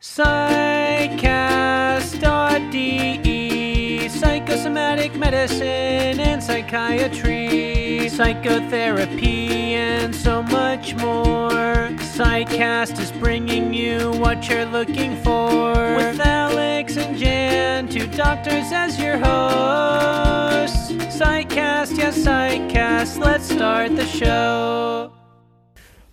Psychcast.de Psychosomatic medicine and psychiatry, psychotherapy, and so much more. Psychcast is bringing you what you're looking for. With Alex and Jan, two doctors as your hosts. Psychcast, yes, Psychcast, let's start the show.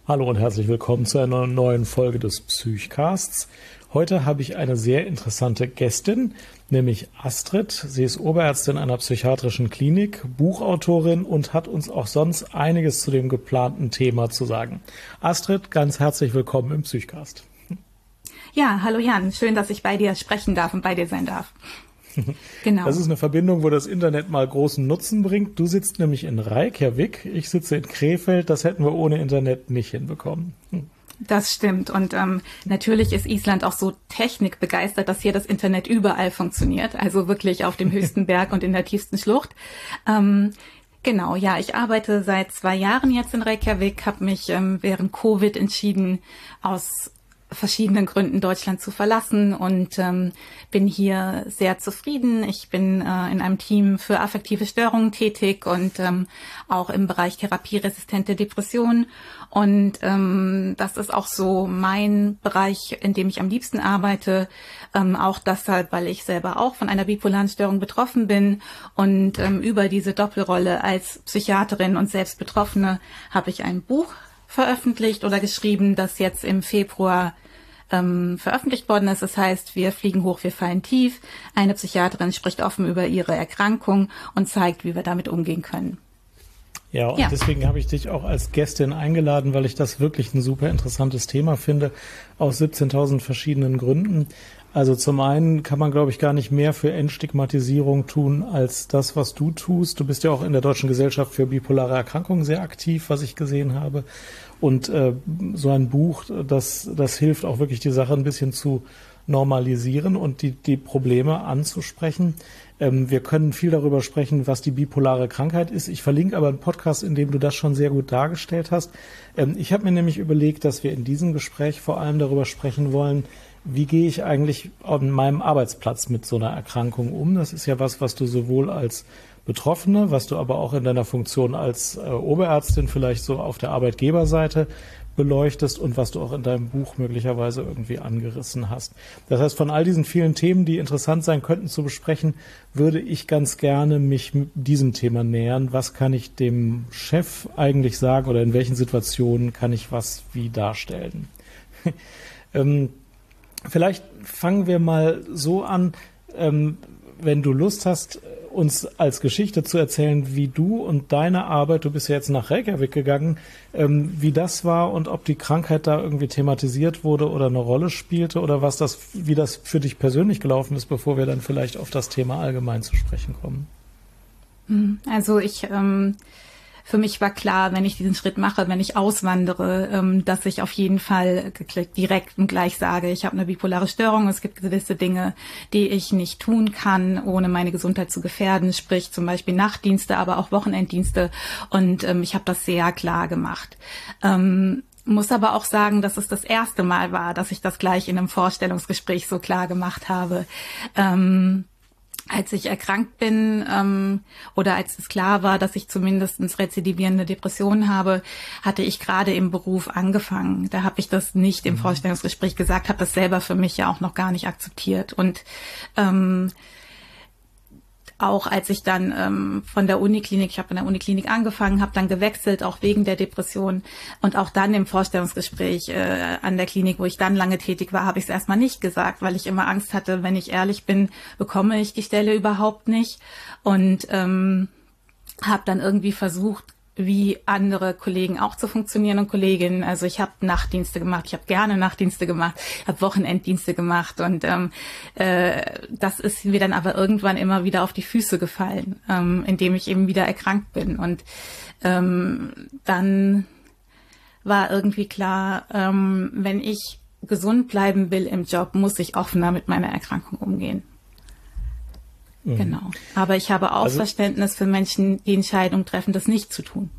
Hallo und herzlich willkommen zu einer neuen Folge des Psychcasts. Heute habe ich eine sehr interessante Gästin, nämlich Astrid. Sie ist Oberärztin einer psychiatrischen Klinik, Buchautorin und hat uns auch sonst einiges zu dem geplanten Thema zu sagen. Astrid, ganz herzlich willkommen im Psychcast. Ja, hallo Jan, schön, dass ich bei dir sprechen darf und bei dir sein darf. Genau. Das ist eine Verbindung, wo das Internet mal großen Nutzen bringt. Du sitzt nämlich in Reykjavik, ich sitze in Krefeld. Das hätten wir ohne Internet nicht hinbekommen. Das stimmt. Und ähm, natürlich ist Island auch so technikbegeistert, dass hier das Internet überall funktioniert. Also wirklich auf dem höchsten Berg und in der tiefsten Schlucht. Ähm, Genau, ja, ich arbeite seit zwei Jahren jetzt in Reykjavik, habe mich ähm, während Covid entschieden, aus verschiedenen Gründen Deutschland zu verlassen und ähm, bin hier sehr zufrieden. Ich bin äh, in einem Team für affektive Störungen tätig und ähm, auch im Bereich therapieresistente Depressionen. Und ähm, das ist auch so mein Bereich, in dem ich am liebsten arbeite. Ähm, auch deshalb, weil ich selber auch von einer bipolaren Störung betroffen bin. Und ähm, über diese Doppelrolle als Psychiaterin und selbst Betroffene habe ich ein Buch veröffentlicht oder geschrieben, das jetzt im Februar ähm, veröffentlicht worden ist. Das heißt, wir fliegen hoch, wir fallen tief. Eine Psychiaterin spricht offen über ihre Erkrankung und zeigt, wie wir damit umgehen können. Ja, und ja. deswegen habe ich dich auch als Gästin eingeladen, weil ich das wirklich ein super interessantes Thema finde, aus 17.000 verschiedenen Gründen. Also zum einen kann man, glaube ich, gar nicht mehr für Entstigmatisierung tun als das, was du tust. Du bist ja auch in der Deutschen Gesellschaft für bipolare Erkrankungen sehr aktiv, was ich gesehen habe. Und äh, so ein Buch, das, das hilft auch wirklich, die Sache ein bisschen zu normalisieren und die, die Probleme anzusprechen. Ähm, wir können viel darüber sprechen, was die bipolare Krankheit ist. Ich verlinke aber einen Podcast, in dem du das schon sehr gut dargestellt hast. Ähm, ich habe mir nämlich überlegt, dass wir in diesem Gespräch vor allem darüber sprechen wollen, wie gehe ich eigentlich an meinem Arbeitsplatz mit so einer Erkrankung um? Das ist ja was, was du sowohl als Betroffene, was du aber auch in deiner Funktion als äh, Oberärztin vielleicht so auf der Arbeitgeberseite beleuchtest und was du auch in deinem Buch möglicherweise irgendwie angerissen hast. Das heißt, von all diesen vielen Themen, die interessant sein könnten zu besprechen, würde ich ganz gerne mich diesem Thema nähern. Was kann ich dem Chef eigentlich sagen oder in welchen Situationen kann ich was wie darstellen? ähm, vielleicht fangen wir mal so an, ähm, wenn du Lust hast, uns als Geschichte zu erzählen, wie du und deine Arbeit, du bist ja jetzt nach Reykjavik gegangen, ähm, wie das war und ob die Krankheit da irgendwie thematisiert wurde oder eine Rolle spielte oder was das, wie das für dich persönlich gelaufen ist, bevor wir dann vielleicht auf das Thema allgemein zu sprechen kommen. Hm, also ich ähm, für mich war klar, wenn ich diesen Schritt mache, wenn ich auswandere, ähm, dass ich auf jeden Fall direkt und gleich sage, ich habe eine bipolare Störung. Es gibt gewisse Dinge, die ich nicht tun kann, ohne meine Gesundheit zu gefährden, sprich zum Beispiel Nachtdienste, aber auch Wochenenddienste. Und ähm, ich habe das sehr klar gemacht. Ähm, muss aber auch sagen, dass es das erste Mal war, dass ich das gleich in einem Vorstellungsgespräch so klar gemacht habe. Ähm, als ich erkrankt bin ähm, oder als es klar war, dass ich zumindest rezidivierende Depressionen habe, hatte ich gerade im Beruf angefangen. Da habe ich das nicht im mhm. Vorstellungsgespräch gesagt, habe das selber für mich ja auch noch gar nicht akzeptiert. Und ähm, auch als ich dann ähm, von der Uniklinik, ich habe in der Uniklinik angefangen, habe dann gewechselt, auch wegen der Depression. Und auch dann im Vorstellungsgespräch äh, an der Klinik, wo ich dann lange tätig war, habe ich es erstmal nicht gesagt, weil ich immer Angst hatte, wenn ich ehrlich bin, bekomme ich die Stelle überhaupt nicht. Und ähm, habe dann irgendwie versucht, wie andere Kollegen auch zu funktionieren und Kolleginnen. Also ich habe Nachtdienste gemacht, ich habe gerne Nachtdienste gemacht, habe Wochenenddienste gemacht und ähm, äh, das ist mir dann aber irgendwann immer wieder auf die Füße gefallen, ähm, indem ich eben wieder erkrankt bin. Und ähm, dann war irgendwie klar, ähm, wenn ich gesund bleiben will im Job, muss ich offener mit meiner Erkrankung umgehen. Mhm. Genau. Aber ich habe auch also, Verständnis für Menschen, die Entscheidung treffen, das nicht zu tun.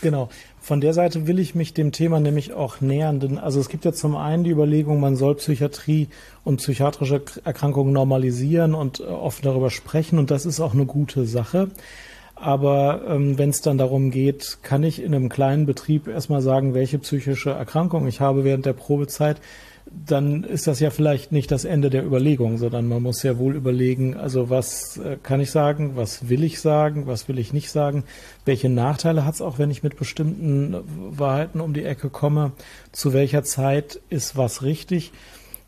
Genau. Von der Seite will ich mich dem Thema nämlich auch nähern, denn also es gibt ja zum einen die Überlegung, man soll Psychiatrie und psychiatrische Erkrankungen normalisieren und äh, offen darüber sprechen und das ist auch eine gute Sache. Aber ähm, wenn es dann darum geht, kann ich in einem kleinen Betrieb erstmal sagen, welche psychische Erkrankung ich habe während der Probezeit, dann ist das ja vielleicht nicht das Ende der Überlegung, sondern man muss ja wohl überlegen, also was äh, kann ich sagen, was will ich sagen, was will ich nicht sagen, welche Nachteile hat es auch, wenn ich mit bestimmten Wahrheiten um die Ecke komme, zu welcher Zeit ist was richtig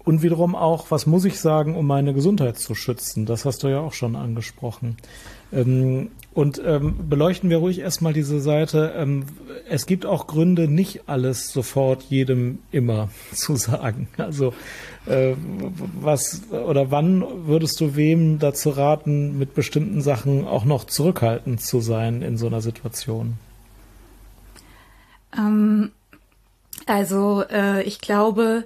und wiederum auch, was muss ich sagen, um meine Gesundheit zu schützen, das hast du ja auch schon angesprochen. Ähm, und ähm, beleuchten wir ruhig erstmal diese Seite. Es gibt auch Gründe, nicht alles sofort jedem immer zu sagen. Also äh, was oder wann würdest du wem dazu raten, mit bestimmten Sachen auch noch zurückhaltend zu sein in so einer Situation? Ähm, also äh, ich glaube,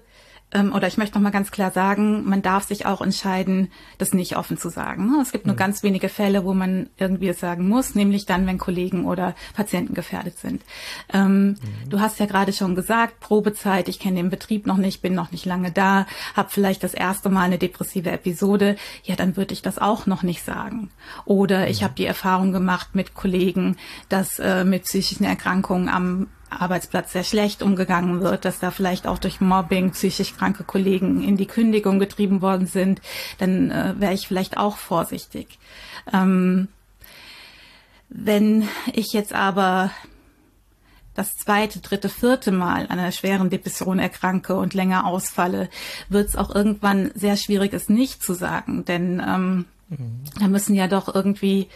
ähm, oder ich möchte noch mal ganz klar sagen, man darf sich auch entscheiden, das nicht offen zu sagen. Ne? Es gibt nur mhm. ganz wenige Fälle, wo man irgendwie es sagen muss, nämlich dann, wenn Kollegen oder Patienten gefährdet sind. Ähm, mhm. Du hast ja gerade schon gesagt, Probezeit, ich kenne den Betrieb noch nicht, bin noch nicht lange da, habe vielleicht das erste Mal eine depressive Episode, ja, dann würde ich das auch noch nicht sagen. Oder mhm. ich habe die Erfahrung gemacht mit Kollegen, dass äh, mit psychischen Erkrankungen am Arbeitsplatz sehr schlecht umgegangen wird, dass da vielleicht auch durch Mobbing psychisch kranke Kollegen in die Kündigung getrieben worden sind, dann äh, wäre ich vielleicht auch vorsichtig. Ähm, wenn ich jetzt aber das zweite, dritte, vierte Mal an einer schweren Depression erkranke und länger ausfalle, wird es auch irgendwann sehr schwierig, es nicht zu sagen. Denn ähm, mhm. da müssen ja doch irgendwie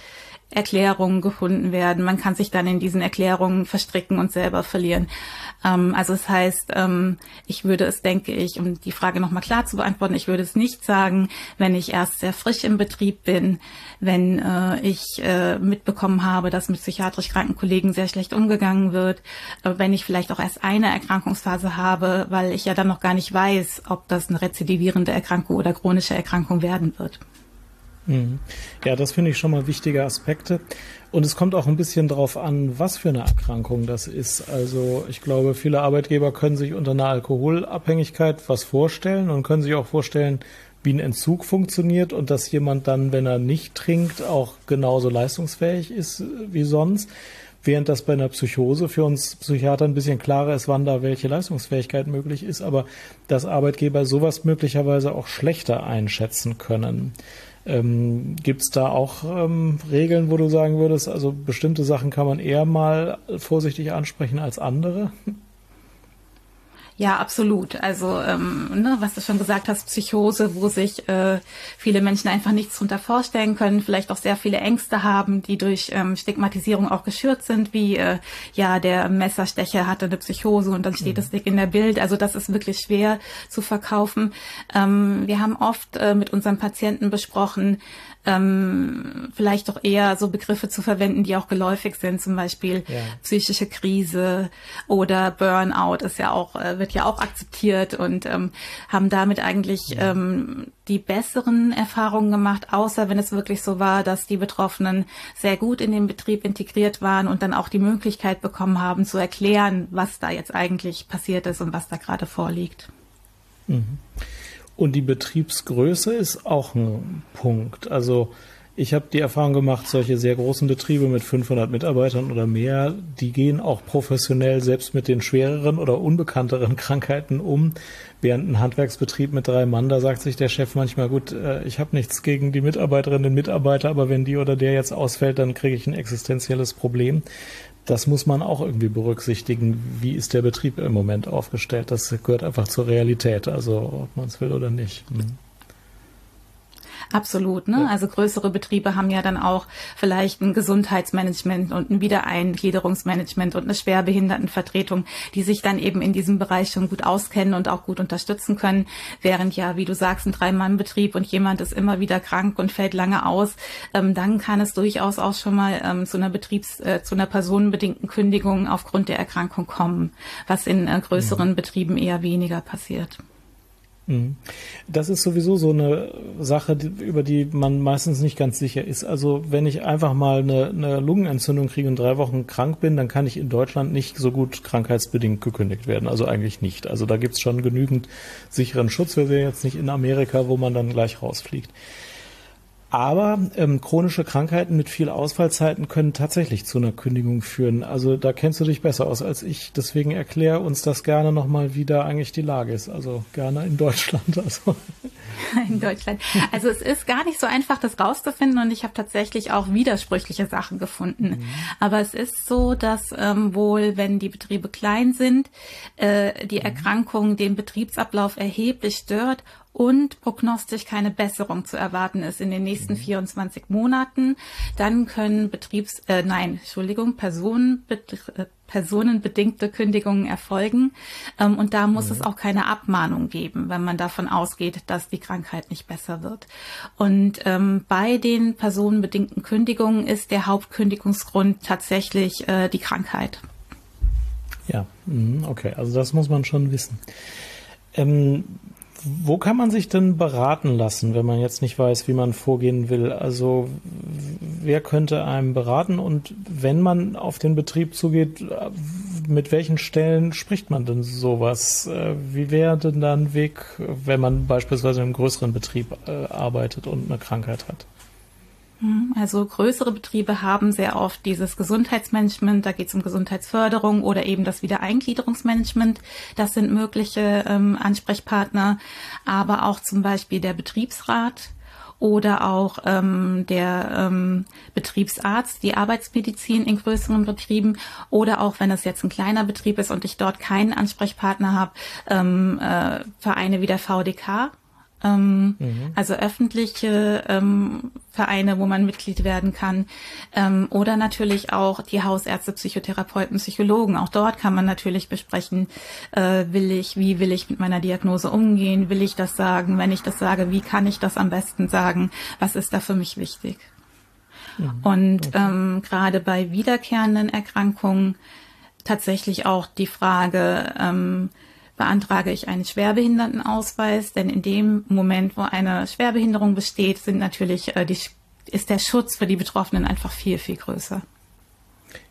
Erklärungen gefunden werden. Man kann sich dann in diesen Erklärungen verstricken und selber verlieren. Ähm, also es das heißt, ähm, ich würde es, denke ich, um die Frage nochmal klar zu beantworten, ich würde es nicht sagen, wenn ich erst sehr frisch im Betrieb bin, wenn äh, ich äh, mitbekommen habe, dass mit psychiatrisch kranken Kollegen sehr schlecht umgegangen wird, äh, wenn ich vielleicht auch erst eine Erkrankungsphase habe, weil ich ja dann noch gar nicht weiß, ob das eine rezidivierende Erkrankung oder chronische Erkrankung werden wird. Mhm. Ja, das finde ich schon mal wichtige Aspekte. Und es kommt auch ein bisschen darauf an, was für eine Erkrankung das ist. Also ich glaube, viele Arbeitgeber können sich unter einer Alkoholabhängigkeit was vorstellen und können sich auch vorstellen, wie ein Entzug funktioniert und dass jemand dann, wenn er nicht trinkt, auch genauso leistungsfähig ist wie sonst. Während das bei einer Psychose für uns Psychiater ein bisschen klarer ist, wann da welche Leistungsfähigkeit möglich ist, aber dass Arbeitgeber sowas möglicherweise auch schlechter einschätzen können. Ähm, Gibt es da auch ähm, Regeln, wo du sagen würdest, also bestimmte Sachen kann man eher mal vorsichtig ansprechen als andere? Ja, absolut. Also ähm, ne, was du schon gesagt hast, Psychose, wo sich äh, viele Menschen einfach nichts drunter vorstellen können, vielleicht auch sehr viele Ängste haben, die durch ähm, Stigmatisierung auch geschürt sind, wie äh, ja der Messerstecher hatte eine Psychose und dann steht mhm. es dick in der Bild. Also das ist wirklich schwer zu verkaufen. Ähm, wir haben oft äh, mit unseren Patienten besprochen, ähm, vielleicht doch eher so Begriffe zu verwenden, die auch geläufig sind, zum Beispiel ja. psychische Krise oder Burnout ist ja auch, äh, wird ja auch akzeptiert und ähm, haben damit eigentlich ja. ähm, die besseren Erfahrungen gemacht, außer wenn es wirklich so war, dass die Betroffenen sehr gut in den Betrieb integriert waren und dann auch die Möglichkeit bekommen haben zu erklären, was da jetzt eigentlich passiert ist und was da gerade vorliegt. Mhm. Und die Betriebsgröße ist auch ein Punkt. Also ich habe die Erfahrung gemacht, solche sehr großen Betriebe mit 500 Mitarbeitern oder mehr, die gehen auch professionell selbst mit den schwereren oder unbekannteren Krankheiten um. Während ein Handwerksbetrieb mit drei Mann, da sagt sich der Chef manchmal, gut, äh, ich habe nichts gegen die Mitarbeiterinnen und Mitarbeiter, aber wenn die oder der jetzt ausfällt, dann kriege ich ein existenzielles Problem das muss man auch irgendwie berücksichtigen. Wie ist der Betrieb im Moment aufgestellt? Das gehört einfach zur Realität, also ob man es will oder nicht. Mhm. Absolut, ne? Ja. Also größere Betriebe haben ja dann auch vielleicht ein Gesundheitsmanagement und ein Wiedereingliederungsmanagement und eine Schwerbehindertenvertretung, die sich dann eben in diesem Bereich schon gut auskennen und auch gut unterstützen können. Während ja, wie du sagst, ein Drei-Mann-Betrieb und jemand ist immer wieder krank und fällt lange aus, ähm, dann kann es durchaus auch schon mal ähm, zu einer Betriebs-, äh, zu einer personenbedingten Kündigung aufgrund der Erkrankung kommen, was in äh, größeren ja. Mhm. Betrieben eher weniger passiert. Mhm. Das ist sowieso so eine Sache, über die man meistens nicht ganz sicher ist. Also wenn ich einfach mal eine, eine, Lungenentzündung kriege und drei Wochen krank bin, dann kann ich in Deutschland nicht so gut krankheitsbedingt gekündigt werden. Also eigentlich nicht. Also da gibt's schon genügend sicheren Schutz. Wir sind jetzt nicht in Amerika, wo man dann gleich rausfliegt. Aber ähm, chronische Krankheiten mit viel Ausfallzeiten können tatsächlich zu einer Kündigung führen. Also da kennst du dich besser aus als ich. Deswegen erklär uns das gerne nochmal, wie da eigentlich die Lage ist. Also gerne in Deutschland. Also. In Deutschland. Also es ist gar nicht so einfach, das rauszufinden und ich habe tatsächlich auch widersprüchliche Sachen gefunden. Mhm. Aber es ist so, dass ähm, wohl, wenn die Betriebe klein sind, äh, die mhm. Erkrankung den Betriebsablauf erheblich stört und prognostisch keine Besserung zu erwarten ist in den nächsten 24 mhm. Monaten, dann können Betriebs, äh, nein, Entschuldigung, Personen, äh, personenbedingte Kündigungen erfolgen. Ähm, und da muss mhm. es auch keine Abmahnung geben, wenn man davon ausgeht, dass die Krankheit nicht besser wird. Und ähm, bei den personenbedingten Kündigungen ist der Hauptkündigungsgrund tatsächlich äh, die Krankheit. Ja, mhm, okay, also das muss man schon wissen. Ähm, wo kann man sich denn beraten lassen, wenn man jetzt nicht weiß, wie man vorgehen will? Also wer könnte einem beraten und wenn man auf den Betrieb zugeht, mit welchen Stellen spricht man denn sowas? Äh, wie wäre denn da ein Weg, wenn man beispielsweise in einem größeren Betrieb äh, arbeitet und eine Krankheit hat? Mhm. Also größere Betriebe haben sehr oft dieses Gesundheitsmanagement, da geht es um Gesundheitsförderung oder eben das Wiedereingliederungsmanagement. Das sind mögliche ähm, Ansprechpartner, aber auch zum Beispiel der Betriebsrat oder auch ähm, der ähm, Betriebsarzt, die Arbeitsmedizin in größeren Betrieben oder auch wenn es jetzt ein kleiner Betrieb ist und ich dort keinen Ansprechpartner habe, ähm, äh, Vereine wie der VDK ähm, mhm. also öffentliche ähm, Vereine, wo man Mitglied werden kann, ähm, oder natürlich auch die Hausärzte, Psychotherapeuten, Psychologen. Auch dort kann man natürlich besprechen, äh, will ich, wie will ich mit meiner Diagnose umgehen, will ich das sagen, wenn ich das sage, wie kann ich das am besten sagen, was ist da für mich wichtig. Mhm. Und okay. ähm, gerade bei wiederkehrenden Erkrankungen tatsächlich auch die Frage, ähm, beantrage ich einen Schwerbehindertenausweis, denn in dem Moment, wo eine Schwerbehinderung besteht, sind natürlich äh, die, ist der Schutz für die Betroffenen einfach viel, viel größer.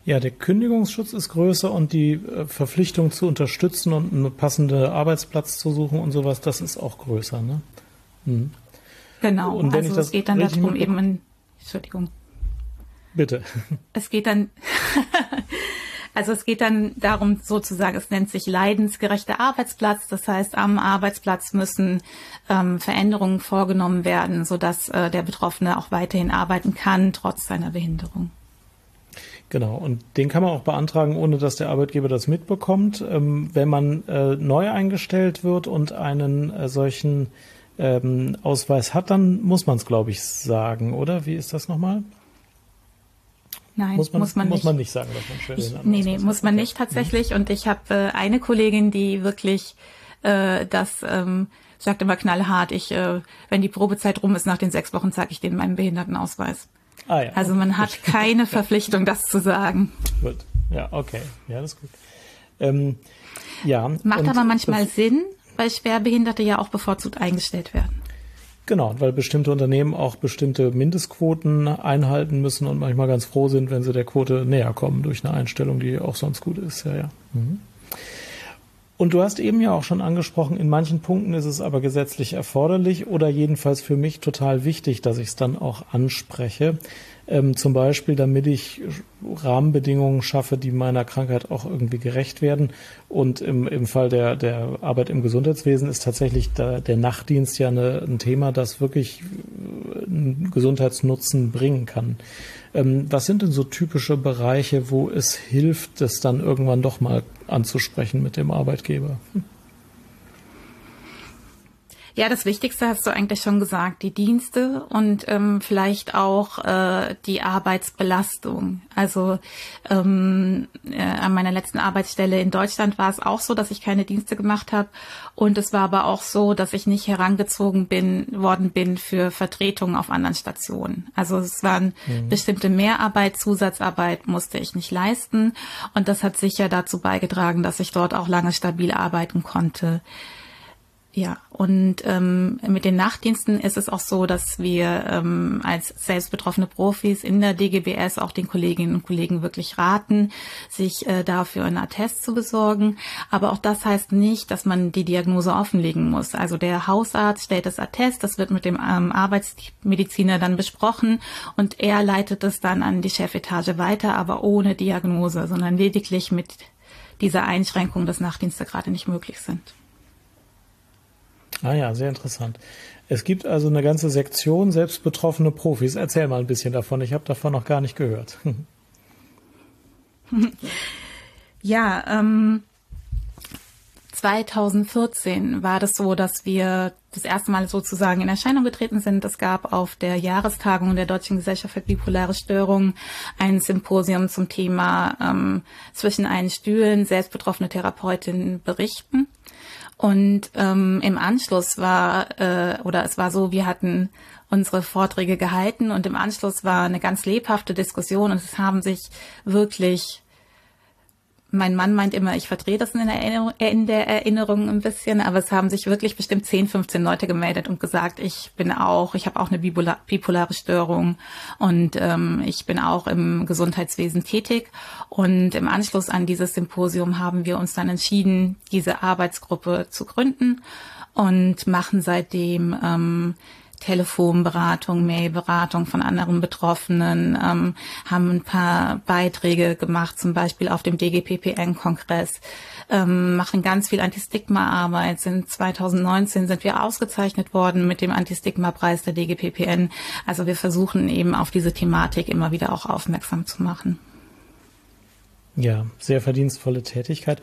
Ja, der Kündigungsschutz ist größer und die äh, Verpflichtung zu unterstützen und einen passenden Arbeitsplatz zu suchen und sowas, das ist auch größer. Ne? Mhm. Genau, und wenn also es geht dann darum, eben in, Entschuldigung. Bitte. Es geht dann, Also es geht dann darum, sozusagen, es nennt sich leidensgerechter Arbeitsplatz. Das heißt, am Arbeitsplatz müssen ähm, Veränderungen vorgenommen werden, sodass äh, der Betroffene auch weiterhin arbeiten kann, trotz seiner Behinderung. Genau, und den kann man auch beantragen, ohne dass der Arbeitgeber das mitbekommt. Ähm, wenn man äh, neu eingestellt wird und einen äh, solchen ähm, Ausweis hat, dann muss man es, glaube ich, sagen, oder? Wie ist das nochmal? Nein, muss man, muss man, muss nicht. man nicht sagen, dass man schwer ich, Nee, nee, muss man nicht tatsächlich. Und ich habe äh, eine Kollegin, die wirklich äh, das ähm, sagt immer knallhart, ich, äh, wenn die Probezeit rum ist, nach den sechs Wochen zeige ich denen meinen Behindertenausweis. Ah, ja. Also man hat keine Verpflichtung, das zu sagen. Gut, ja, okay, ja, das ist gut. Ähm, ja. Macht aber manchmal Sinn, weil Schwerbehinderte ja auch bevorzugt eingestellt werden. Genau, weil bestimmte Unternehmen auch bestimmte Mindestquoten einhalten müssen und manchmal ganz froh sind, wenn sie der Quote näher kommen durch eine Einstellung, die auch sonst gut ist. Ja, ja. Mhm. Und du hast eben ja auch schon angesprochen, in manchen Punkten ist es aber gesetzlich erforderlich oder jedenfalls für mich total wichtig, dass ich es dann auch anspreche. Ähm, zum Beispiel, damit ich Rahmenbedingungen schaffe, die meiner Krankheit auch irgendwie gerecht werden. Und im, im Fall der, der Arbeit im Gesundheitswesen ist tatsächlich der, der Nachtdienst ja eine, ein Thema, das wirklich äh, einen Gesundheitsnutzen bringen kann. Ähm, was sind denn so typische Bereiche, wo es hilft, das dann irgendwann doch mal anzusprechen mit dem Arbeitgeber? Ja, das Wichtigste hast du eigentlich schon gesagt, die Dienste und ähm, vielleicht auch äh, die Arbeitsbelastung. Also ähm, äh, an meiner letzten Arbeitsstelle in Deutschland war es auch so, dass ich keine Dienste gemacht habe und es war aber auch so, dass ich nicht herangezogen bin worden bin für Vertretungen auf anderen Stationen. Also es waren mhm. bestimmte Mehrarbeit, Zusatzarbeit musste ich nicht leisten und das hat sicher dazu beigetragen, dass ich dort auch lange stabil arbeiten konnte. Ja, und ähm, mit den Nachtdiensten ist es auch so, dass wir ähm, als selbstbetroffene Profis in der DGBS auch den Kolleginnen und Kollegen wirklich raten, sich äh, dafür einen Attest zu besorgen. Aber auch das heißt nicht, dass man die Diagnose offenlegen muss. Also der Hausarzt stellt das Attest, das wird mit dem ähm, Arbeitsmediziner dann besprochen und er leitet es dann an die Chefetage weiter, aber ohne Diagnose, sondern lediglich mit dieser Einschränkung, dass Nachtdienste gerade nicht möglich sind. Ah ja, sehr interessant. Es gibt also eine ganze Sektion selbst betroffene Profis. Erzähl mal ein bisschen davon. Ich habe davon noch gar nicht gehört. ja, ähm, 2014 war das so, dass wir das erste Mal sozusagen in Erscheinung getreten sind. Es gab auf der Jahrestagung der Deutschen Gesellschaft für bipolare Störungen ein Symposium zum Thema ähm, zwischen einen Stühlen selbstbetroffene Therapeutinnen berichten. Und ähm, im Anschluss war, äh, oder es war so, wir hatten unsere Vorträge gehalten und im Anschluss war eine ganz lebhafte Diskussion und es haben sich wirklich mein Mann meint immer, ich verdrehe das in der, Erinnerung, in der Erinnerung ein bisschen, aber es haben sich wirklich bestimmt 10, 15 Leute gemeldet und gesagt, ich bin auch, ich habe auch eine bipolar, bipolare Störung und ähm, ich bin auch im Gesundheitswesen tätig. Und im Anschluss an dieses Symposium haben wir uns dann entschieden, diese Arbeitsgruppe zu gründen und machen seitdem ähm, Telefonberatung, Mailberatung von anderen Betroffenen, ähm, haben ein paar Beiträge gemacht, zum Beispiel auf dem DGPPN-Kongress, ähm, machen ganz viel Antistigma-Arbeit. Sind 2019 sind wir ausgezeichnet worden mit dem Antistigma-Preis der DGPPN. Also wir versuchen eben auf diese Thematik immer wieder auch aufmerksam zu machen. Ja, sehr verdienstvolle Tätigkeit.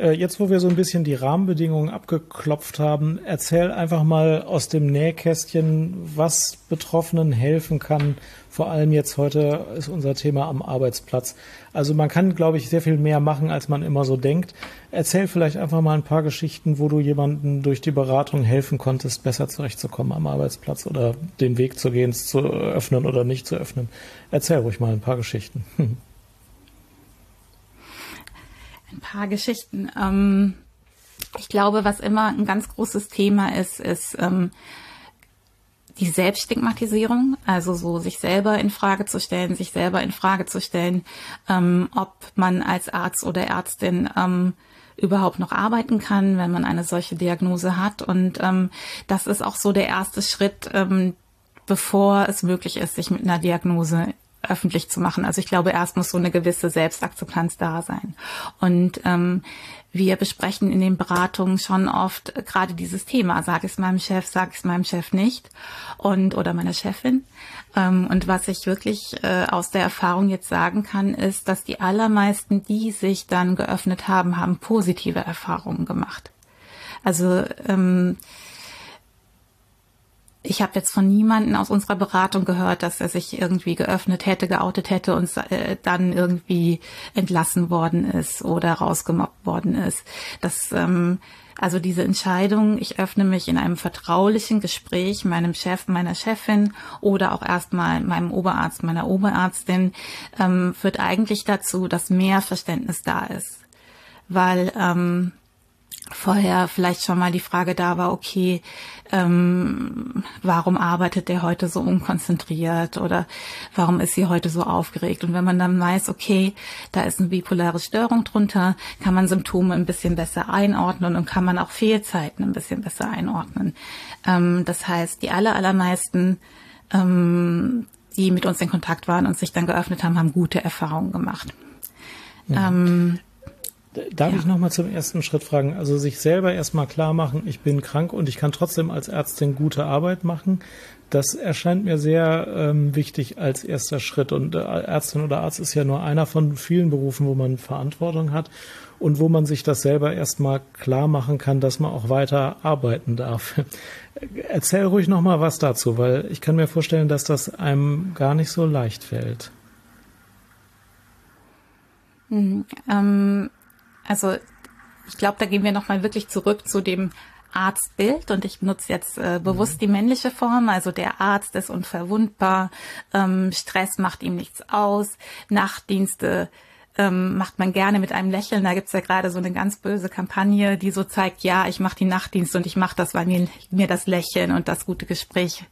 Äh, jetzt, wo wir so ein bisschen die Rahmenbedingungen abgeklopft haben, erzähl einfach mal aus dem Nähkästchen, was Betroffenen helfen kann. Vor allem jetzt heute ist unser Thema am Arbeitsplatz. Also man kann, glaube ich, sehr viel mehr machen, als man immer so denkt. Erzähl vielleicht einfach mal ein paar Geschichten, wo du jemanden durch die Beratung helfen konntest, besser zurechtzukommen am Arbeitsplatz oder den Weg zu gehen, es zu öffnen oder nicht zu öffnen. Erzähl ruhig mal ein paar Geschichten. Ein paar Geschichten. Ähm, ich glaube, was immer ein ganz großes Thema ist, ist ähm, die Selbststigmatisierung, also so sich selber in Frage zu stellen, sich selber in Frage zu stellen, ähm, ob man als Arzt oder Ärztin ähm, überhaupt noch arbeiten kann, wenn man eine solche Diagnose hat. Und ähm, das ist auch so der erste Schritt, ähm, bevor es möglich ist, sich mit einer Diagnose öffentlich zu machen. Also ich glaube, erst muss so eine gewisse Selbstakzeptanz da sein. Und ähm, wir besprechen in den Beratungen schon oft gerade dieses Thema. Sag es meinem Chef, sag es meinem Chef nicht und oder meiner Chefin. Ähm, und was ich wirklich äh, aus der Erfahrung jetzt sagen kann, ist, dass die allermeisten, die sich dann geöffnet haben, haben positive Erfahrungen gemacht. Also ähm, ich habe jetzt von niemanden aus unserer Beratung gehört, dass er sich irgendwie geöffnet hätte, geoutet hätte und äh, dann irgendwie entlassen worden ist oder rausgemobbt worden ist. Das ähm, also diese Entscheidung, ich öffne mich in einem vertraulichen Gespräch meinem Chef, meiner Chefin oder auch erstmal meinem Oberarzt, meiner Oberärztin, ähm, führt eigentlich dazu, dass mehr Verständnis da ist. Weil ähm, vorher vielleicht schon mal die Frage da war, okay, ähm, warum arbeitet der heute so unkonzentriert oder warum ist sie heute so aufgeregt? Und wenn man dann weiß, okay, da ist eine bipolare Störung drunter, kann man Symptome ein bisschen besser einordnen und kann man auch Fehlzeiten ein bisschen besser einordnen. Ähm, das heißt, die aller, allermeisten, ähm, die mit uns in Kontakt waren und sich dann geöffnet haben, haben gute Erfahrungen gemacht. Ja. Ähm, Darf ja. ich nochmal zum ersten Schritt fragen? Also sich selber erstmal klar machen, ich bin krank und ich kann trotzdem als Ärztin gute Arbeit machen. Das erscheint mir sehr ähm, wichtig als erster Schritt. Und äh, Ärztin oder Arzt ist ja nur einer von vielen Berufen, wo man Verantwortung hat und wo man sich das selber erstmal klar machen kann, dass man auch weiter arbeiten darf. Erzähl ruhig nochmal was dazu, weil ich kann mir vorstellen, dass das einem gar nicht so leicht fällt. Mhm, ähm, also ich glaube, da gehen wir nochmal wirklich zurück zu dem Arztbild und ich benutze jetzt äh, bewusst mhm. die männliche Form. Also der Arzt ist unverwundbar, ähm, Stress macht ihm nichts aus, Nachtdienste ähm, macht man gerne mit einem Lächeln. Da gibt's ja gerade so eine ganz böse Kampagne, die so zeigt, ja, ich mache die Nachtdienst und ich mache das, weil mir, mir das Lächeln und das gute Gespräch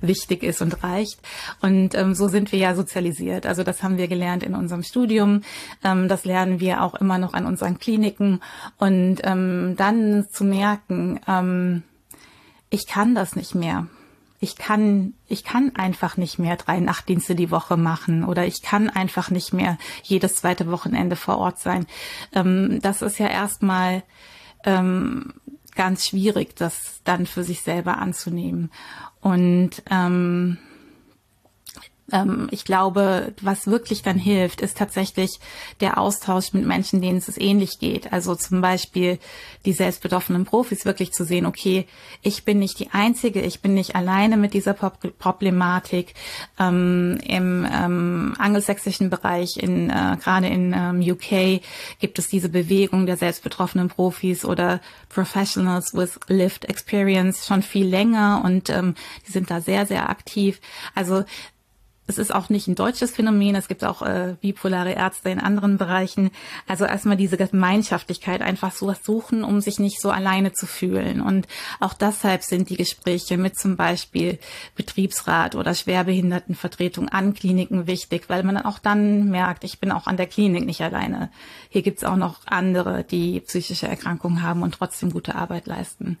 wichtig ist und reicht. Und ähm, so sind wir ja sozialisiert. Also das haben wir gelernt in unserem Studium. Ähm, das lernen wir auch immer noch an unseren Kliniken. Und ähm, dann zu merken, ähm, ich kann das nicht mehr ich kann, ich kann einfach nicht mehr drei Nachtdienste die Woche machen oder ich kann einfach nicht mehr jedes zweite Wochenende vor Ort sein. Ähm, das ist ja erstmal ähm, ganz schwierig, das dann für sich selber anzunehmen. Und ähm, ähm, ich glaube, was wirklich dann hilft, ist tatsächlich der Austausch mit Menschen, denen es ähnlich geht. Also zum Beispiel die selbstbetroffenen Profis wirklich zu sehen, okay, ich bin nicht die Einzige, ich bin nicht alleine mit dieser Problematik. Ähm, Im ähm, angelsächsischen Bereich, in, äh, gerade in ähm, UK, gibt es diese Bewegung der selbstbetroffenen Profis oder Professionals with Lived Experience schon viel länger und ähm, die sind da sehr, sehr aktiv. Also es ist auch nicht ein deutsches Phänomen, es gibt auch äh, bipolare Ärzte in anderen Bereichen. Also erstmal diese Gemeinschaftlichkeit einfach so was suchen, um sich nicht so alleine zu fühlen. Und auch deshalb sind die Gespräche mit zum Beispiel Betriebsrat oder Schwerbehindertenvertretung an Kliniken wichtig, weil man auch dann merkt, ich bin auch an der Klinik nicht alleine. Hier gibt's auch noch andere, die psychische Erkrankungen haben und trotzdem gute Arbeit leisten.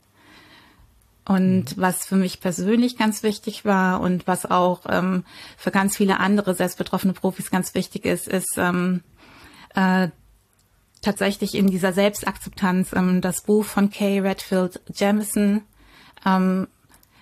Und mhm. was für mich persönlich ganz wichtig war und was auch ähm, für ganz viele andere selbstbetroffene Profis ganz wichtig ist, ist ähm, äh, tatsächlich in dieser Selbstakzeptanz ähm, das Buch von Kay Redfield Jamison ähm,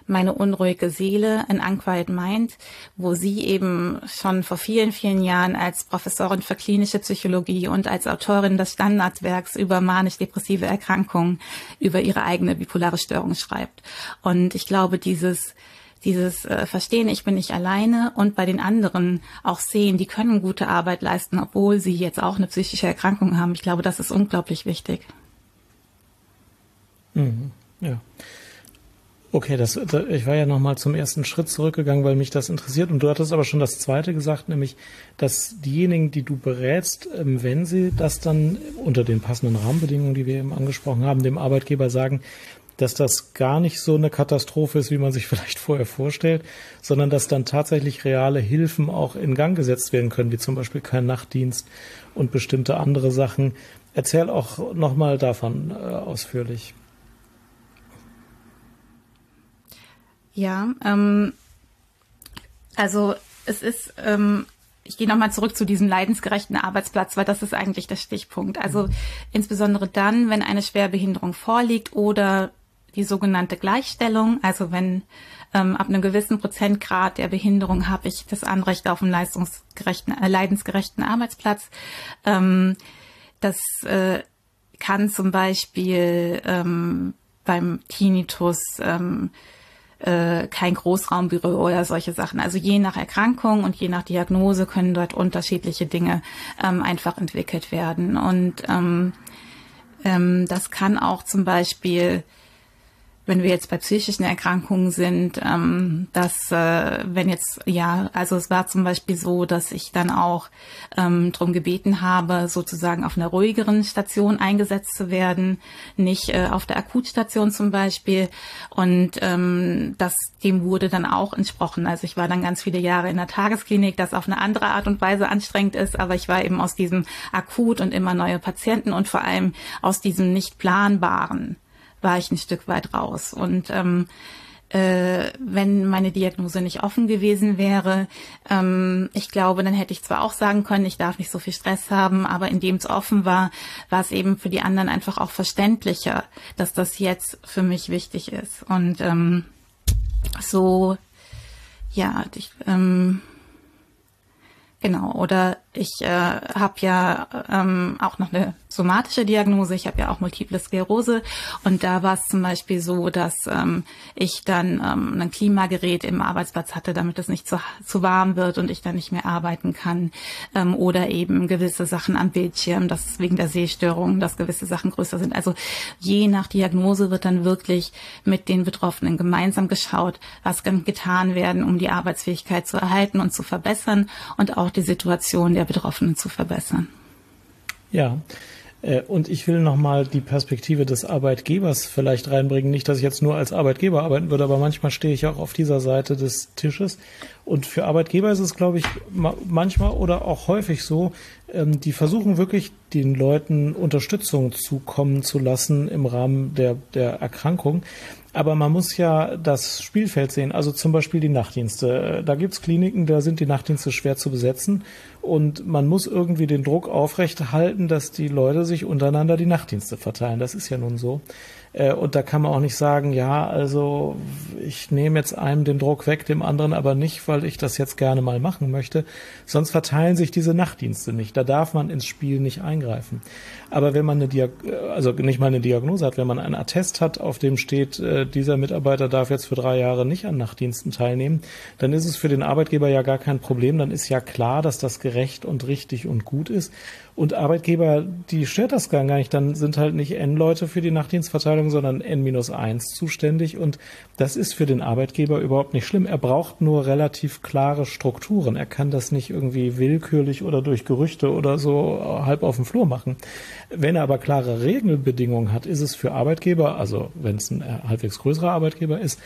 meine unruhige Seele, in Unquiet Mind, wo sie eben schon vor vielen, vielen Jahren als Professorin für klinische Psychologie und als Autorin des Standardwerks über manisch-depressive Erkrankungen über ihre eigene bipolare Störung schreibt. Und ich glaube, dieses dieses äh, Verstehen, ich bin nicht alleine und bei den anderen auch sehen, die können gute Arbeit leisten, obwohl sie jetzt auch eine psychische Erkrankung haben. Ich glaube, das ist unglaublich wichtig. Mhm. Ja. Okay, das, ich war ja nochmal zum ersten Schritt zurückgegangen, weil mich das interessiert. Und du hattest aber schon das zweite gesagt, nämlich, dass diejenigen, die du berätst, ähm, wenn sie das dann unter den passenden Rahmenbedingungen, die wir eben angesprochen haben, dem Arbeitgeber sagen, dass das gar nicht so eine Katastrophe ist, wie man sich vielleicht vorher vorstellt, sondern dass dann tatsächlich reale Hilfen auch in Gang gesetzt werden können, wie zum Beispiel kein Nachtdienst und bestimmte andere Sachen. Erzähl auch nochmal davon äh, ausführlich. Ja, ähm, also es ist, ähm, ich gehe nochmal zurück zu diesem leidensgerechten Arbeitsplatz, weil das ist eigentlich der Stichpunkt. Also mhm. insbesondere dann, wenn eine Schwerbehinderung vorliegt oder die sogenannte Gleichstellung, also wenn ähm, ab einem gewissen Prozentgrad der Behinderung habe ich das Anrecht auf einen leistungsgerechten, äh, leidensgerechten Arbeitsplatz. Ähm, das äh, kann zum Beispiel ähm, beim Tinnitus ähm, äh, kein Großraumbüro oder solche Sachen. Also je nach Erkrankung und je nach Diagnose können dort unterschiedliche Dinge ähm, einfach entwickelt werden. Und ähm, ähm, das kann auch zum Beispiel wenn wir jetzt bei psychischen Erkrankungen sind, ähm, dass äh, wenn jetzt, ja, also es war zum Beispiel so, dass ich dann auch ähm, darum gebeten habe, sozusagen auf einer ruhigeren Station eingesetzt zu werden, nicht äh, auf der Akutstation zum Beispiel. Und ähm, das dem wurde dann auch entsprochen. Also ich war dann ganz viele Jahre in der Tagesklinik, das auf eine andere Art und Weise anstrengend ist, aber ich war eben aus diesem Akut und immer neue Patienten und vor allem aus diesem nicht planbaren war ich ein Stück weit raus. Und ähm, äh, wenn meine Diagnose nicht offen gewesen wäre, ähm, ich glaube, dann hätte ich zwar auch sagen können, ich darf nicht so viel Stress haben, aber indem es offen war, war es eben für die anderen einfach auch verständlicher, dass das jetzt für mich wichtig ist. Und ähm, so, ja, ich, ähm, genau, oder ich äh, habe ja ähm, auch noch eine somatische Diagnose. Ich habe ja auch Multiple Sklerose und da war es zum Beispiel so, dass ähm, ich dann ähm, ein Klimagerät im Arbeitsplatz hatte, damit es nicht zu, zu warm wird und ich dann nicht mehr arbeiten kann ähm, oder eben gewisse Sachen am Bildschirm, dass wegen der Sehstörung, dass gewisse Sachen größer sind. Also je nach Diagnose wird dann wirklich mit den Betroffenen gemeinsam geschaut, was kann getan werden, um die Arbeitsfähigkeit zu erhalten und zu verbessern und auch die Situation der Betroffenen zu verbessern. Ja, äh, und ich will nochmal die Perspektive des Arbeitgebers vielleicht reinbringen. Nicht, dass ich jetzt nur als Arbeitgeber arbeiten würde, aber manchmal stehe ich auch auf dieser Seite des Tisches. Und für Arbeitgeber ist es, glaube ich, manchmal oder auch häufig so, ähm, die versuchen wirklich den Leuten Unterstützung zukommen zu lassen im Rahmen der, der Erkrankung. Aber man muss ja das Spielfeld sehen, also zum Beispiel die Nachtdienste. Da gibt's Kliniken, da sind die Nachtdienste schwer zu besetzen und man muss irgendwie den Druck aufrechterhalten, dass die Leute sich untereinander die Nachtdienste verteilen. Das ist ja nun so. Äh, und da kann man auch nicht sagen, ja, also ich nehme jetzt einem den Druck weg, dem anderen aber nicht, weil ich das jetzt gerne mal machen möchte. Sonst verteilen sich diese Nachtdienste nicht. Da darf man ins Spiel nicht eingreifen. Aber wenn man eine Diag also nicht mal eine Diagnose hat, wenn man einen Attest hat, auf dem steht, äh, dieser Mitarbeiter darf jetzt für drei Jahre nicht an Nachtdiensten teilnehmen, dann ist es für den Arbeitgeber ja gar kein Problem. Dann ist ja klar, dass das gerecht und richtig und gut ist. Und Arbeitgeber, die stört das gar nicht. Dann sind halt nicht N-Leute für die Nachtdienstverteilung, sondern N-1 zuständig. Und das ist für den Arbeitgeber überhaupt nicht schlimm. Er braucht nur relativ klare Strukturen. Er kann das nicht irgendwie willkürlich oder durch Gerüchte oder so halb auf dem Flur machen. Wenn er aber klare Regelbedingungen hat, ist es für Arbeitgeber, also wenn es ein halbwegs größerer Arbeitgeber ist,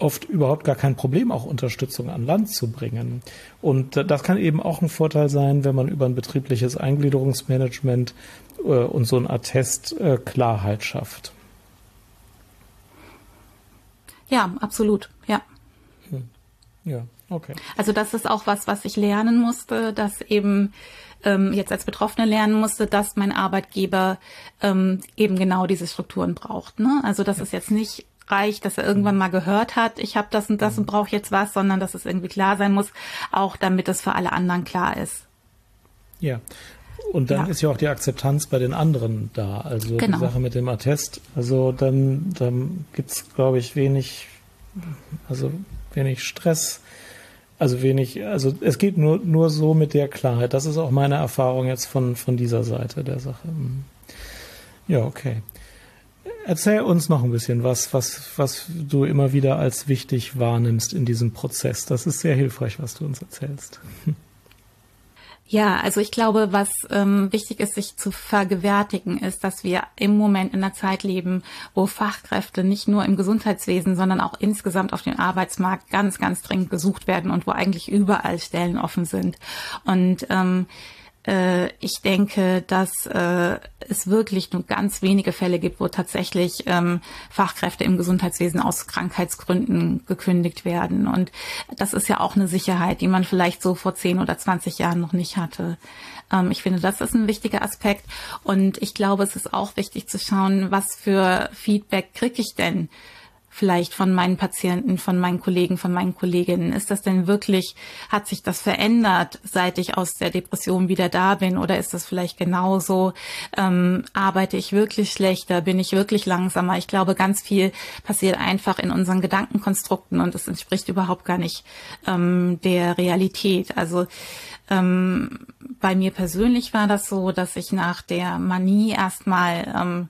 oft überhaupt gar kein Problem, auch Unterstützung an Land zu bringen. Und das kann eben auch ein Vorteil sein, wenn man über ein betriebliches Eingliederungsmanagement äh, und so ein Attest äh, Klarheit schafft. Ja, absolut, ja. Hm. Ja, okay. Also das ist auch was, was ich lernen musste, dass eben ähm, jetzt als Betroffene lernen musste, dass mein Arbeitgeber ähm, eben genau diese Strukturen braucht. Ne? Also das ja. ist jetzt nicht reicht, dass er irgendwann mal gehört hat, ich habe das und das und brauche jetzt was, sondern dass es irgendwie klar sein muss, auch damit es für alle anderen klar ist. Ja. Und dann ja. ist ja auch die Akzeptanz bei den anderen da. Also genau. die Sache mit dem Attest. Also dann, dann gibt's glaube ich, wenig, also wenig Stress. Also wenig, also es geht nur, nur so mit der Klarheit. Das ist auch meine Erfahrung jetzt von, von dieser Seite der Sache. Ja, okay. Erzähl uns noch ein bisschen was, was, was du immer wieder als wichtig wahrnimmst in diesem Prozess. Das ist sehr hilfreich, was du uns erzählst. Ja, also ich glaube, was ähm, wichtig ist, sich zu vergewärtigen, ist, dass wir im Moment in einer Zeit leben, wo Fachkräfte nicht nur im Gesundheitswesen, sondern auch insgesamt auf dem Arbeitsmarkt ganz, ganz dringend gesucht werden und wo eigentlich überall Stellen offen sind. Und ähm, äh, ich denke, dass äh, es wirklich nur ganz wenige Fälle gibt, wo tatsächlich ähm, Fachkräfte im Gesundheitswesen aus Krankheitsgründen gekündigt werden. Und das ist ja auch eine Sicherheit, die man vielleicht so vor 10 oder 20 Jahren noch nicht hatte. Ähm, ich finde, das ist ein wichtiger Aspekt. Und ich glaube, es ist auch wichtig zu schauen, was für Feedback kriege ich denn vielleicht von meinen Patienten, von meinen Kollegen, von meinen Kolleginnen? Ist das denn wirklich, hat sich das verändert, seit ich aus der Depression wieder da bin? Oder ist das vielleicht genauso? Ähm, arbeite ich wirklich schlechter? Bin ich wirklich langsamer? Ich glaube, ganz viel passiert einfach in unseren Gedankenkonstrukten und es entspricht überhaupt gar nicht ähm, der Realität. Also ähm, bei mir persönlich war das so, dass ich nach der Manie erstmal ähm,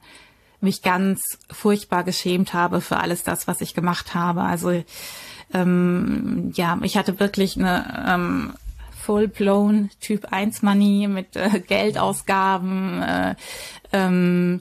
mich ganz furchtbar geschämt habe für alles das, was ich gemacht habe. Also ähm, ja, ich hatte wirklich eine ähm, full-blown Typ 1 Money mit äh, Geldausgaben, äh, ähm,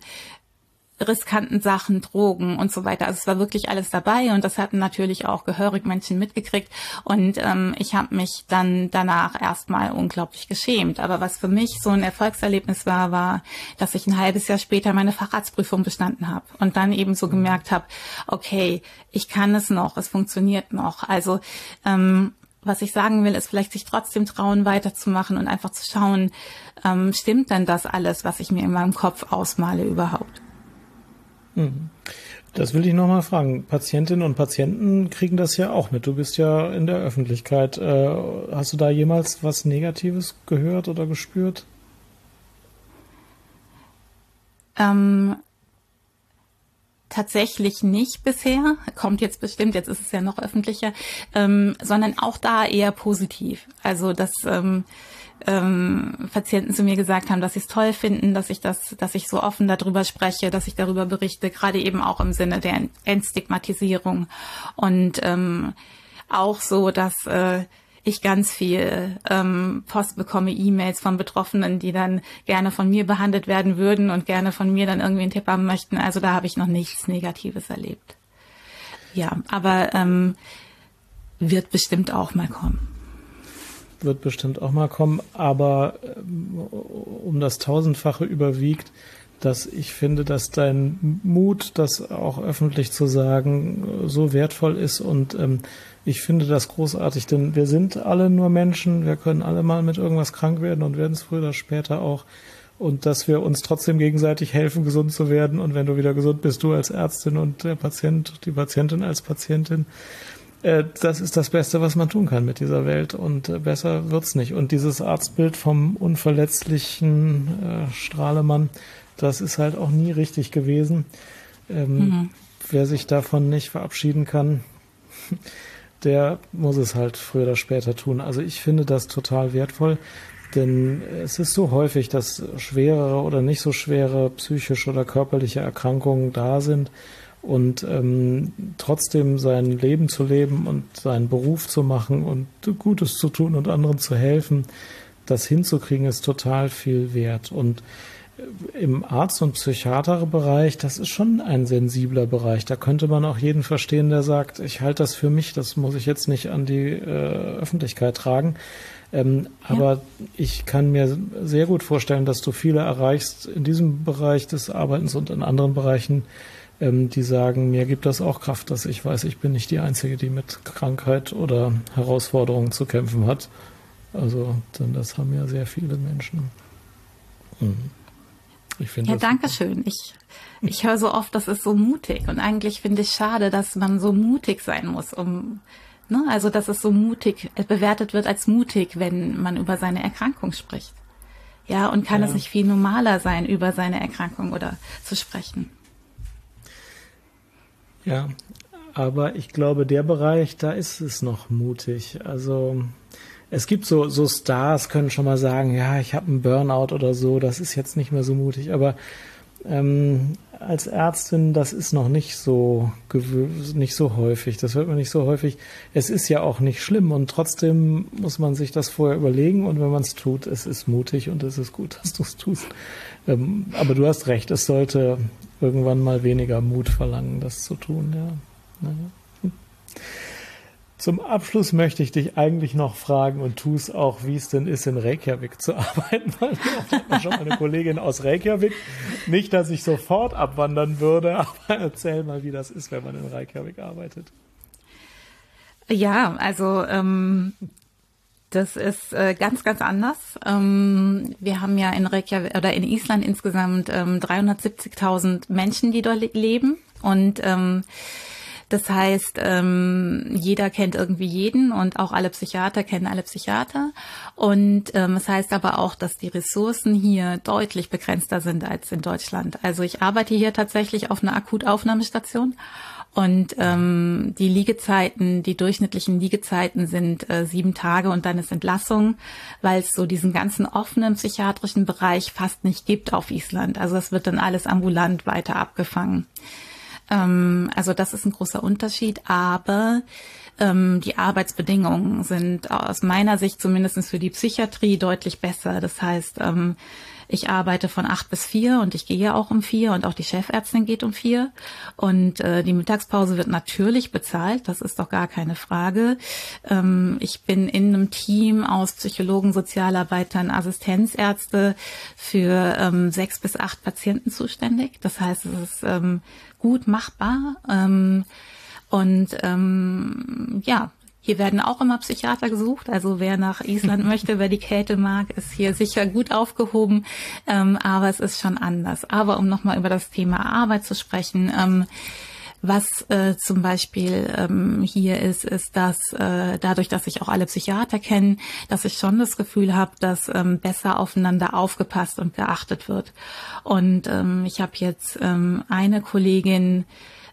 riskanten Sachen, Drogen und so weiter. Also es war wirklich alles dabei und das hatten natürlich auch gehörig Menschen mitgekriegt. Und ähm, ich habe mich dann danach erstmal unglaublich geschämt. Aber was für mich so ein Erfolgserlebnis war, war, dass ich ein halbes Jahr später meine Facharztprüfung bestanden habe und dann eben so gemerkt habe, okay, ich kann es noch, es funktioniert noch. Also ähm, was ich sagen will, ist vielleicht sich trotzdem trauen, weiterzumachen und einfach zu schauen, ähm, stimmt denn das alles, was ich mir in meinem Kopf ausmale überhaupt? Das will ich nochmal fragen. Patientinnen und Patienten kriegen das ja auch mit. Du bist ja in der Öffentlichkeit. Äh, hast du da jemals was Negatives gehört oder gespürt? Ähm, tatsächlich nicht bisher. Kommt jetzt bestimmt, jetzt ist es ja noch öffentlicher, ähm, sondern auch da eher positiv. Also das ähm, ähm, Patienten zu mir gesagt haben, dass sie es toll finden, dass ich das, dass ich so offen darüber spreche, dass ich darüber berichte, gerade eben auch im Sinne der Entstigmatisierung und ähm, auch so, dass äh, ich ganz viel ähm, Post bekomme, E-Mails von Betroffenen, die dann gerne von mir behandelt werden würden und gerne von mir dann irgendwie einen Tipp haben möchten. Also da habe ich noch nichts Negatives erlebt. Ja, aber ähm, wird bestimmt auch mal kommen. Wird bestimmt auch mal kommen, aber ähm, um das Tausendfache überwiegt, dass ich finde, dass dein Mut, das auch öffentlich zu sagen, so wertvoll ist und ähm, ich finde das großartig, denn wir sind alle nur Menschen, wir können alle mal mit irgendwas krank werden und werden es früher oder später auch. Und dass wir uns trotzdem gegenseitig helfen, gesund zu werden. Und wenn du wieder gesund bist, du als Ärztin und der Patient, die Patientin als Patientin, äh, das ist das Beste, was man tun kann mit dieser Welt. Und äh, besser wird's nicht. Und dieses Arztbild vom unverletzlichen äh, Strahlemann, das ist halt auch nie richtig gewesen. Ähm, mhm. Wer sich davon nicht verabschieden kann, der muss es halt früher oder später tun. Also ich finde das total wertvoll, denn es ist so häufig, dass schwere oder nicht so schwere psychische oder körperliche Erkrankungen da sind und ähm, trotzdem sein Leben zu leben und seinen Beruf zu machen und Gutes zu tun und anderen zu helfen, das hinzukriegen, ist total viel wert. Und im Arzt- und Psychiaterbereich, das ist schon ein sensibler Bereich. Da könnte man auch jeden verstehen, der sagt, ich halte das für mich, das muss ich jetzt nicht an die äh, Öffentlichkeit tragen. Ähm, ja. Aber ich kann mir sehr gut vorstellen, dass du viele erreichst in diesem Bereich des Arbeitens und in anderen Bereichen, ähm, die sagen, mir gibt das auch Kraft, dass ich weiß, ich bin nicht die Einzige, die mit Krankheit oder Herausforderungen zu kämpfen hat. Also, denn das haben ja sehr viele Menschen. Mhm. Ich finde ja, danke schön. Ich, ich höre so oft, das ist so mutig. Und eigentlich finde ich schade, dass man so mutig sein muss, um, ne, also, dass es so mutig bewertet wird als mutig, wenn man über seine Erkrankung spricht. Ja, und kann ja. es nicht viel normaler sein, über seine Erkrankung oder zu sprechen? Ja, aber ich glaube, der Bereich, da ist es noch mutig. Also, es gibt so, so Stars, können schon mal sagen, ja, ich habe einen Burnout oder so, das ist jetzt nicht mehr so mutig, aber ähm, als Ärztin, das ist noch nicht so nicht so häufig. Das hört man nicht so häufig. Es ist ja auch nicht schlimm und trotzdem muss man sich das vorher überlegen und wenn man es tut, es ist mutig und es ist gut, dass du es tust. Ähm, aber du hast recht, es sollte irgendwann mal weniger Mut verlangen, das zu tun. Ja. Naja. Zum Abschluss möchte ich dich eigentlich noch fragen und tu es auch, wie es denn ist, in Reykjavik zu arbeiten. Weil ich habe schon eine Kollegin aus Reykjavik. Nicht, dass ich sofort abwandern würde, aber erzähl mal, wie das ist, wenn man in Reykjavik arbeitet. Ja, also ähm, das ist äh, ganz, ganz anders. Ähm, wir haben ja in Reykjavik oder in Island insgesamt ähm, 370.000 Menschen, die dort leben und ähm, das heißt, ähm, jeder kennt irgendwie jeden und auch alle Psychiater kennen alle Psychiater. Und ähm, es heißt aber auch, dass die Ressourcen hier deutlich begrenzter sind als in Deutschland. Also ich arbeite hier tatsächlich auf einer Akutaufnahmestation. Und ähm, die Liegezeiten, die durchschnittlichen Liegezeiten sind äh, sieben Tage und dann ist Entlassung, weil es so diesen ganzen offenen psychiatrischen Bereich fast nicht gibt auf Island. Also es wird dann alles ambulant weiter abgefangen. Ähm, also das ist ein großer Unterschied, aber ähm, die Arbeitsbedingungen sind aus meiner Sicht zumindest für die Psychiatrie deutlich besser. Das heißt, ähm, ich arbeite von acht bis vier und ich gehe auch um vier und auch die Chefärztin geht um vier. Und äh, die Mittagspause wird natürlich bezahlt, das ist doch gar keine Frage. Ähm, ich bin in einem Team aus Psychologen, Sozialarbeitern, Assistenzärzte für ähm, sechs bis acht Patienten zuständig. Das heißt, es ist ähm, gut machbar. Ähm, und ähm, ja, hier werden auch immer Psychiater gesucht. Also wer nach Island möchte, wer die Kälte mag, ist hier sicher gut aufgehoben. Ähm, aber es ist schon anders. Aber um nochmal über das Thema Arbeit zu sprechen, ähm, was äh, zum Beispiel ähm, hier ist, ist, dass äh, dadurch, dass ich auch alle Psychiater kenne, dass ich schon das Gefühl habe, dass ähm, besser aufeinander aufgepasst und geachtet wird. Und ähm, ich habe jetzt ähm, eine Kollegin,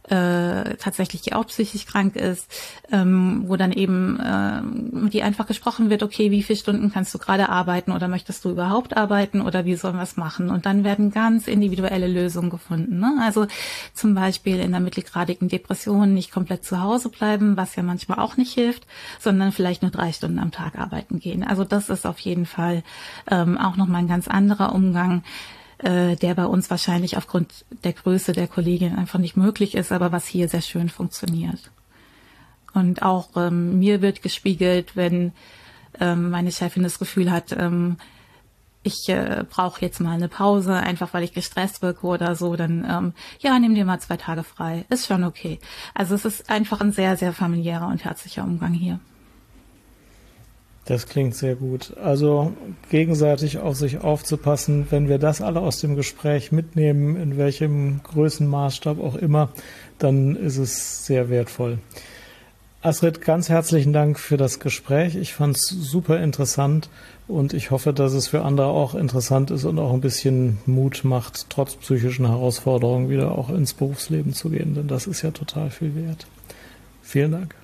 äh, tatsächlich die auch psychisch krank ist, ähm, wo dann eben äh, die einfach gesprochen wird, okay, wie viele Stunden kannst du gerade arbeiten oder möchtest du überhaupt arbeiten oder wie sollen wir es machen? Und dann werden ganz individuelle Lösungen gefunden. Ne? Also zum Beispiel in der mittelgradigen Depression nicht komplett zu Hause bleiben, was ja manchmal auch nicht hilft, sondern vielleicht nur drei Stunden am Tag arbeiten gehen. Also das ist auf jeden Fall ähm, auch nochmal ein ganz anderer Umgang äh, der bei uns wahrscheinlich aufgrund der Größe der Kollegin einfach nicht möglich ist, aber was hier sehr schön funktioniert. Und auch ähm, mir wird gespiegelt, wenn ähm, meine Chefin das Gefühl hat, ähm, ich äh, brauche jetzt mal eine Pause, einfach weil ich gestresst wirke oder so, dann ähm, ja, nimm dir mal zwei Tage frei. Ist schon okay. Also es ist einfach ein sehr, sehr familiärer und herzlicher Umgang hier. Das klingt sehr gut. Also gegenseitig auf sich aufzupassen, wenn wir das alle aus dem Gespräch mitnehmen, in welchem Größenmaßstab auch immer, dann ist es sehr wertvoll. Astrid, ganz herzlichen Dank für das Gespräch. Ich fand es super interessant und ich hoffe, dass es für andere auch interessant ist und auch ein bisschen Mut macht, trotz psychischen Herausforderungen wieder auch ins Berufsleben zu gehen, denn das ist ja total viel wert. Vielen Dank.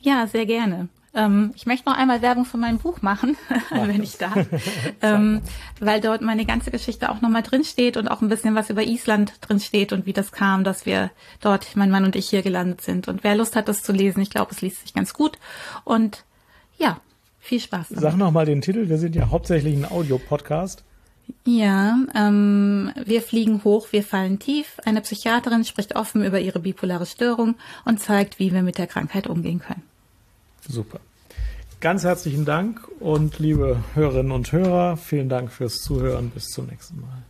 Ja, sehr gerne. Ähm, ich möchte noch einmal Werbung für mein Buch machen, wenn ich darf, ähm, weil dort meine ganze Geschichte auch nochmal drin steht und auch ein bisschen was über Island drin steht und wie das kam, dass wir dort, mein Mann und ich hier gelandet sind. Und wer Lust hat, das zu lesen, ich glaube, es liest sich ganz gut. Und ja, viel Spaß. Damit. Sag nochmal den Titel. Wir sind ja hauptsächlich ein Audio-Podcast. Ja, ähm, wir fliegen hoch, wir fallen tief. Eine Psychiaterin spricht offen über ihre bipolare Störung und zeigt, wie wir mit der Krankheit umgehen können. Super. Ganz herzlichen Dank und liebe Hörerinnen und Hörer, vielen Dank fürs Zuhören. Bis zum nächsten Mal.